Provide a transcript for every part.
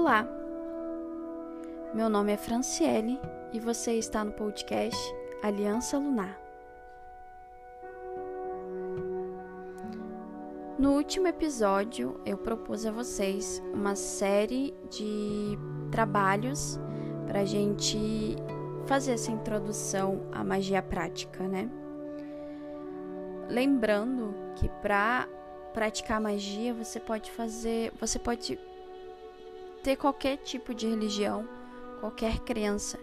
Olá, meu nome é Franciele e você está no podcast Aliança Lunar. No último episódio, eu propus a vocês uma série de trabalhos para a gente fazer essa introdução à magia prática, né? Lembrando que para praticar magia você pode fazer, você pode ter qualquer tipo de religião, qualquer crença.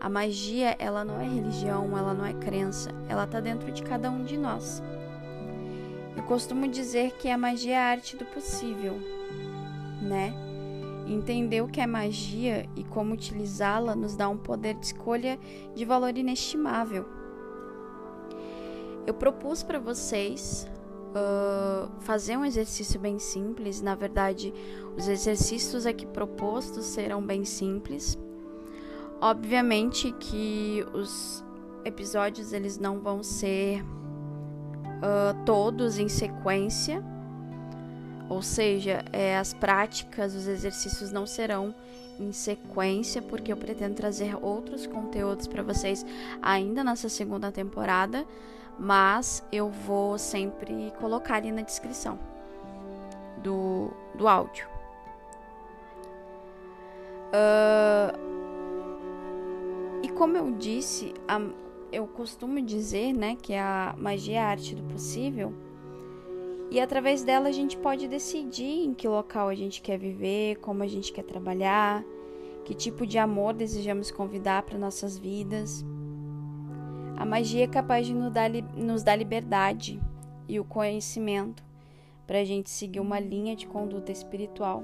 A magia, ela não é religião, ela não é crença, ela está dentro de cada um de nós. Eu costumo dizer que a magia é a arte do possível, né? Entender o que é magia e como utilizá-la nos dá um poder de escolha de valor inestimável. Eu propus para vocês uh, fazer um exercício bem simples. Na verdade, os exercícios aqui propostos serão bem simples. Obviamente que os episódios eles não vão ser uh, todos em sequência, ou seja, é, as práticas, os exercícios não serão em sequência, porque eu pretendo trazer outros conteúdos para vocês ainda nessa segunda temporada mas eu vou sempre colocar ali na descrição do, do áudio. Uh, e como eu disse, a, eu costumo dizer né, que a magia é a arte do possível. E através dela a gente pode decidir em que local a gente quer viver, como a gente quer trabalhar, que tipo de amor desejamos convidar para nossas vidas. A magia é capaz de nos dar, nos dar liberdade e o conhecimento para a gente seguir uma linha de conduta espiritual.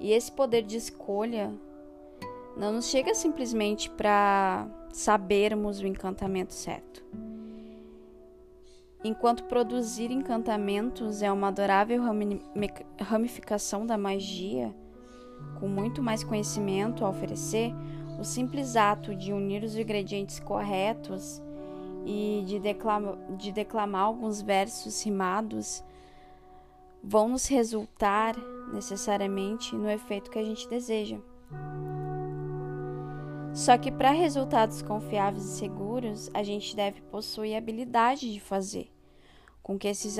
E esse poder de escolha não nos chega simplesmente para sabermos o encantamento certo. Enquanto produzir encantamentos é uma adorável ramificação da magia, com muito mais conhecimento a oferecer, o simples ato de unir os ingredientes corretos e de, declama, de declamar alguns versos rimados vão nos resultar necessariamente no efeito que a gente deseja. Só que para resultados confiáveis e seguros, a gente deve possuir a habilidade de fazer com que esses,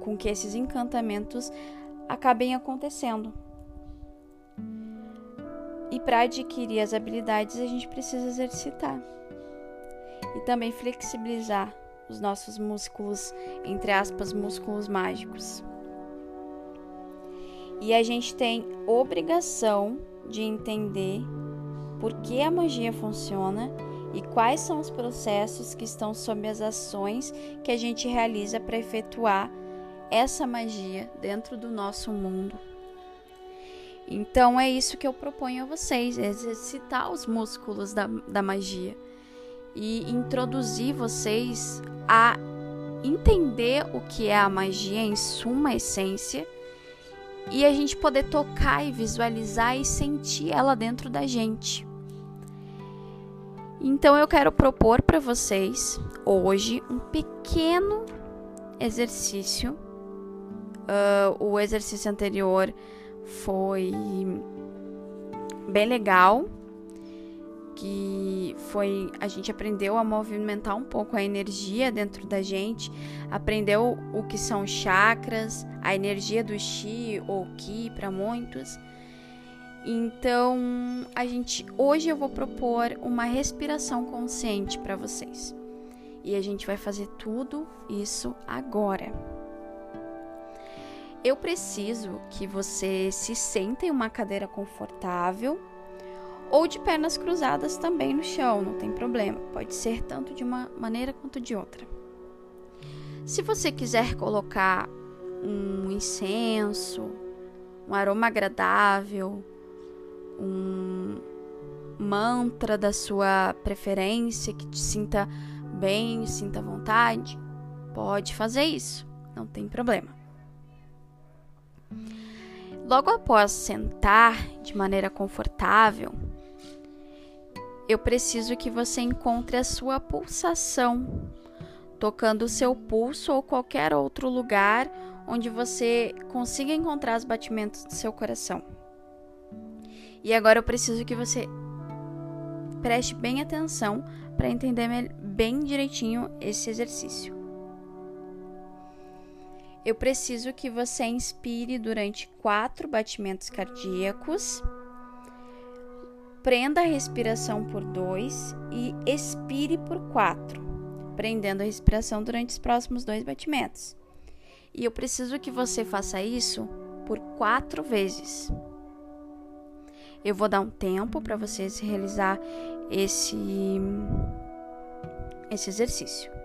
com que esses encantamentos acabem acontecendo. E para adquirir as habilidades, a gente precisa exercitar e também flexibilizar os nossos músculos, entre aspas, músculos mágicos. E a gente tem obrigação de entender por que a magia funciona e quais são os processos que estão sob as ações que a gente realiza para efetuar essa magia dentro do nosso mundo. Então é isso que eu proponho a vocês: exercitar os músculos da, da magia e introduzir vocês a entender o que é a magia em suma essência e a gente poder tocar e visualizar e sentir ela dentro da gente. Então eu quero propor para vocês hoje um pequeno exercício. Uh, o exercício anterior foi bem legal, que foi a gente aprendeu a movimentar um pouco a energia dentro da gente, aprendeu o que são chakras, a energia do chi ou ki para muitos. Então, a gente hoje eu vou propor uma respiração consciente para vocês. E a gente vai fazer tudo isso agora. Eu preciso que você se sente em uma cadeira confortável ou de pernas cruzadas também no chão, não tem problema. Pode ser tanto de uma maneira quanto de outra. Se você quiser colocar um incenso, um aroma agradável, um mantra da sua preferência que te sinta bem, sinta vontade, pode fazer isso, não tem problema. Logo após sentar de maneira confortável, eu preciso que você encontre a sua pulsação tocando o seu pulso ou qualquer outro lugar onde você consiga encontrar os batimentos do seu coração. E agora eu preciso que você preste bem atenção para entender bem direitinho esse exercício. Eu preciso que você inspire durante quatro batimentos cardíacos, prenda a respiração por dois e expire por quatro, prendendo a respiração durante os próximos dois batimentos. E eu preciso que você faça isso por quatro vezes. Eu vou dar um tempo para vocês realizar esse esse exercício.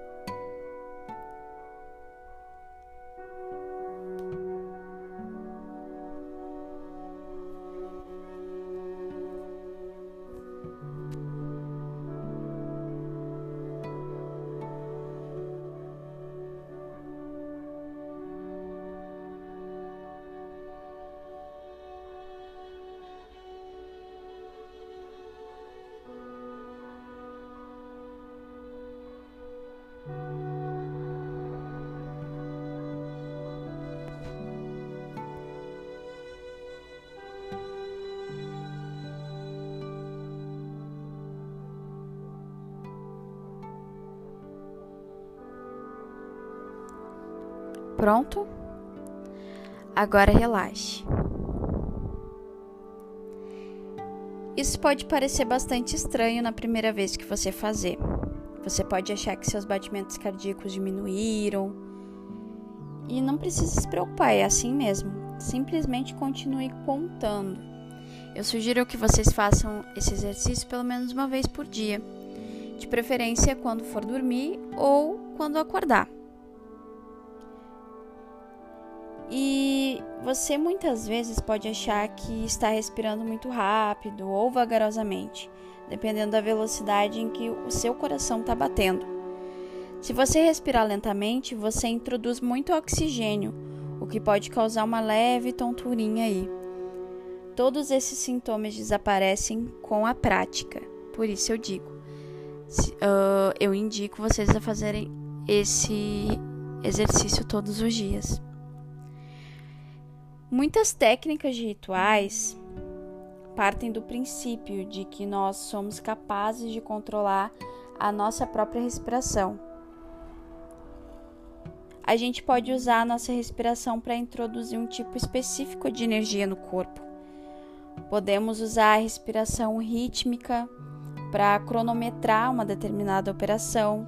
Pronto? Agora relaxe. Isso pode parecer bastante estranho na primeira vez que você fazer. Você pode achar que seus batimentos cardíacos diminuíram. E não precisa se preocupar, é assim mesmo. Simplesmente continue contando. Eu sugiro que vocês façam esse exercício pelo menos uma vez por dia, de preferência quando for dormir ou quando acordar. E você muitas vezes pode achar que está respirando muito rápido ou vagarosamente, dependendo da velocidade em que o seu coração está batendo. Se você respirar lentamente, você introduz muito oxigênio, o que pode causar uma leve tonturinha aí. Todos esses sintomas desaparecem com a prática, por isso eu digo, eu indico vocês a fazerem esse exercício todos os dias. Muitas técnicas de rituais partem do princípio de que nós somos capazes de controlar a nossa própria respiração. A gente pode usar a nossa respiração para introduzir um tipo específico de energia no corpo. Podemos usar a respiração rítmica para cronometrar uma determinada operação,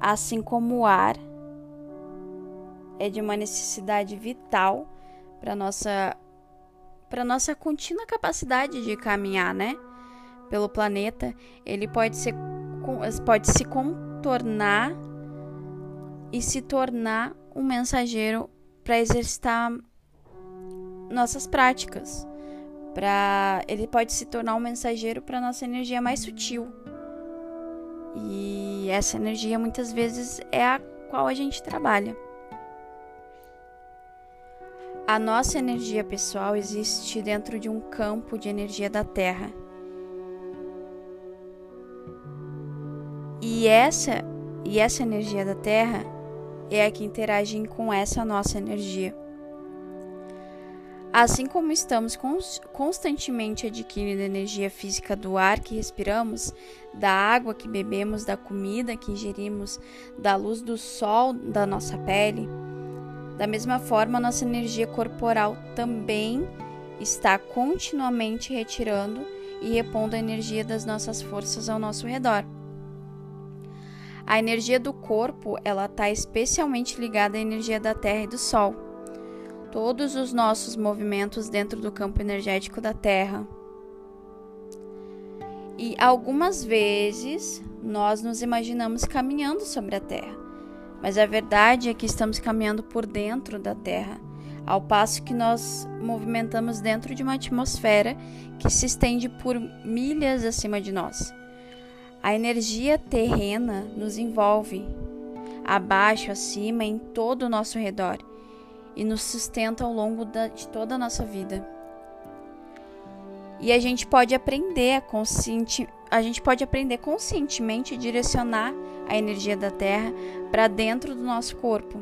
assim como o ar é de uma necessidade vital para nossa para nossa contínua capacidade de caminhar, né, pelo planeta, ele pode ser pode se contornar e se tornar um mensageiro para exercitar nossas práticas. Para ele pode se tornar um mensageiro para nossa energia mais sutil. E essa energia muitas vezes é a qual a gente trabalha. A nossa energia pessoal existe dentro de um campo de energia da Terra. E essa e essa energia da Terra é a que interage com essa nossa energia. Assim como estamos constantemente adquirindo energia física do ar que respiramos, da água que bebemos, da comida que ingerimos, da luz do sol da nossa pele, da mesma forma, nossa energia corporal também está continuamente retirando e repondo a energia das nossas forças ao nosso redor. A energia do corpo, ela está especialmente ligada à energia da Terra e do Sol. Todos os nossos movimentos dentro do campo energético da Terra. E algumas vezes nós nos imaginamos caminhando sobre a Terra mas a verdade é que estamos caminhando por dentro da Terra, ao passo que nós movimentamos dentro de uma atmosfera que se estende por milhas acima de nós. A energia terrena nos envolve, abaixo, acima, em todo o nosso redor e nos sustenta ao longo de toda a nossa vida. E a gente pode aprender a consciente, a gente pode aprender conscientemente a direcionar a energia da Terra para dentro do nosso corpo.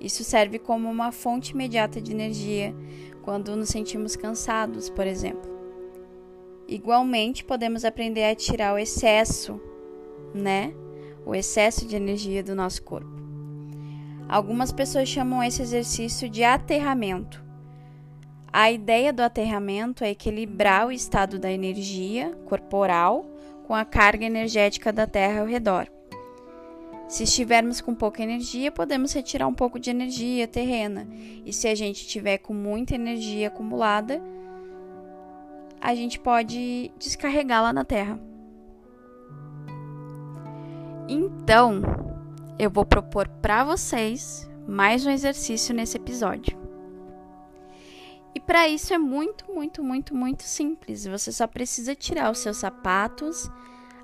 Isso serve como uma fonte imediata de energia quando nos sentimos cansados, por exemplo. Igualmente, podemos aprender a tirar o excesso, né? O excesso de energia do nosso corpo. Algumas pessoas chamam esse exercício de aterramento. A ideia do aterramento é equilibrar o estado da energia corporal com a carga energética da Terra ao redor. Se estivermos com pouca energia, podemos retirar um pouco de energia terrena. E se a gente tiver com muita energia acumulada, a gente pode descarregá-la na Terra. Então, eu vou propor para vocês mais um exercício nesse episódio. E para isso é muito, muito, muito, muito simples. Você só precisa tirar os seus sapatos,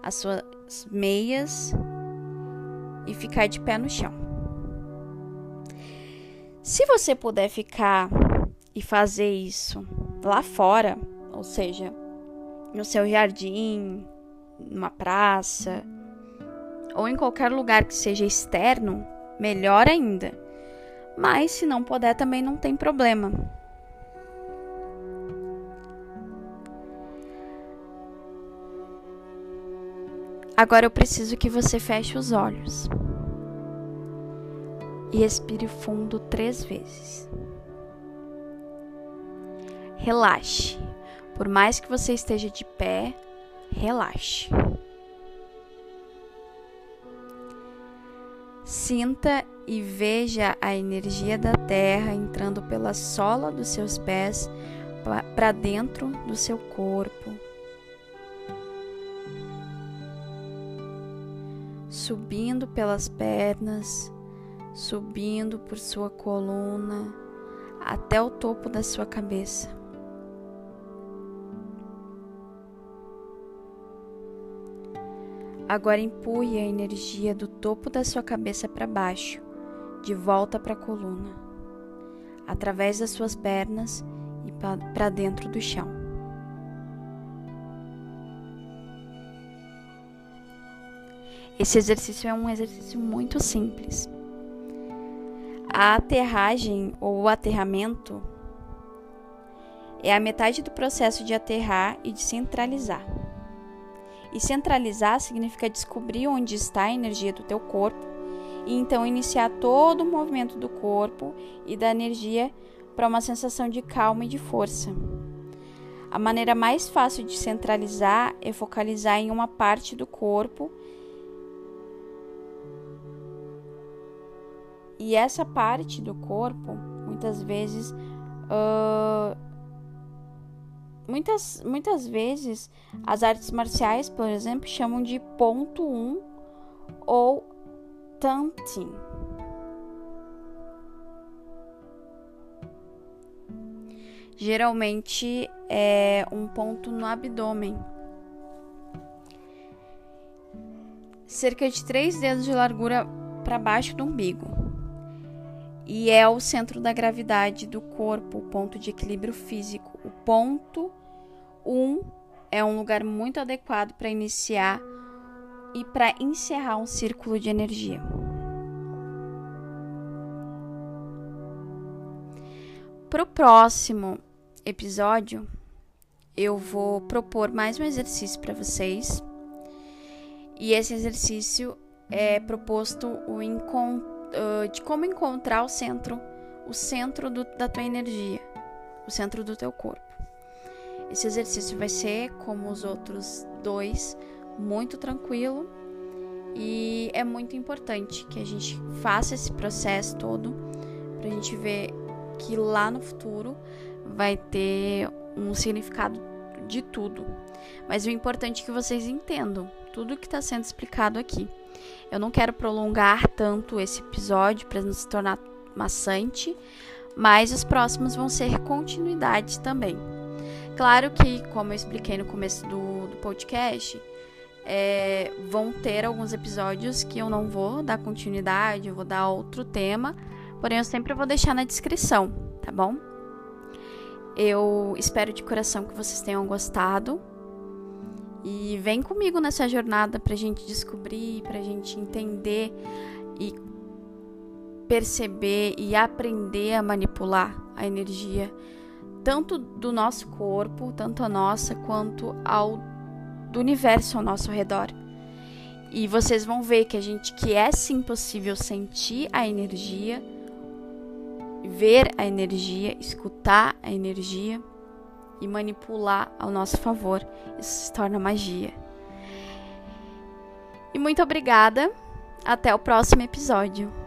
as suas meias e ficar de pé no chão. Se você puder ficar e fazer isso lá fora, ou seja, no seu jardim, numa praça, ou em qualquer lugar que seja externo, melhor ainda. Mas se não puder, também não tem problema. Agora eu preciso que você feche os olhos e respire fundo três vezes. Relaxe. Por mais que você esteja de pé, relaxe. Sinta e veja a energia da terra entrando pela sola dos seus pés para dentro do seu corpo subindo pelas pernas, subindo por sua coluna até o topo da sua cabeça. Agora empurre a energia do topo da sua cabeça para baixo, de volta para a coluna, através das suas pernas e para dentro do chão. Esse exercício é um exercício muito simples. A aterragem ou o aterramento é a metade do processo de aterrar e de centralizar. E centralizar significa descobrir onde está a energia do teu corpo e então iniciar todo o movimento do corpo e da energia para uma sensação de calma e de força. A maneira mais fácil de centralizar é focalizar em uma parte do corpo E essa parte do corpo, muitas vezes, uh, muitas, muitas vezes, as artes marciais, por exemplo, chamam de ponto 1 um ou tantin. Geralmente é um ponto no abdômen. Cerca de três dedos de largura para baixo do umbigo e é o centro da gravidade do corpo, o ponto de equilíbrio físico. O ponto 1 um é um lugar muito adequado para iniciar e para encerrar um círculo de energia. Para o próximo episódio, eu vou propor mais um exercício para vocês. E esse exercício é proposto o encontro uh, de como encontrar o centro, o centro do, da tua energia, o centro do teu corpo. Esse exercício vai ser, como os outros dois, muito tranquilo e é muito importante que a gente faça esse processo todo para a gente ver que lá no futuro vai ter um significado de tudo. Mas o importante é que vocês entendam tudo que está sendo explicado aqui. Eu não quero prolongar tanto esse episódio para não se tornar maçante, mas os próximos vão ser continuidade também. Claro que, como eu expliquei no começo do, do podcast, é, vão ter alguns episódios que eu não vou dar continuidade, eu vou dar outro tema, porém eu sempre vou deixar na descrição, tá bom? Eu espero de coração que vocês tenham gostado. E vem comigo nessa jornada pra gente descobrir, pra gente entender e perceber e aprender a manipular a energia tanto do nosso corpo, tanto a nossa quanto ao do universo ao nosso redor. E vocês vão ver que a gente que é sim possível sentir a energia, ver a energia, escutar a energia e manipular ao nosso favor. Isso se torna magia. E muito obrigada. Até o próximo episódio.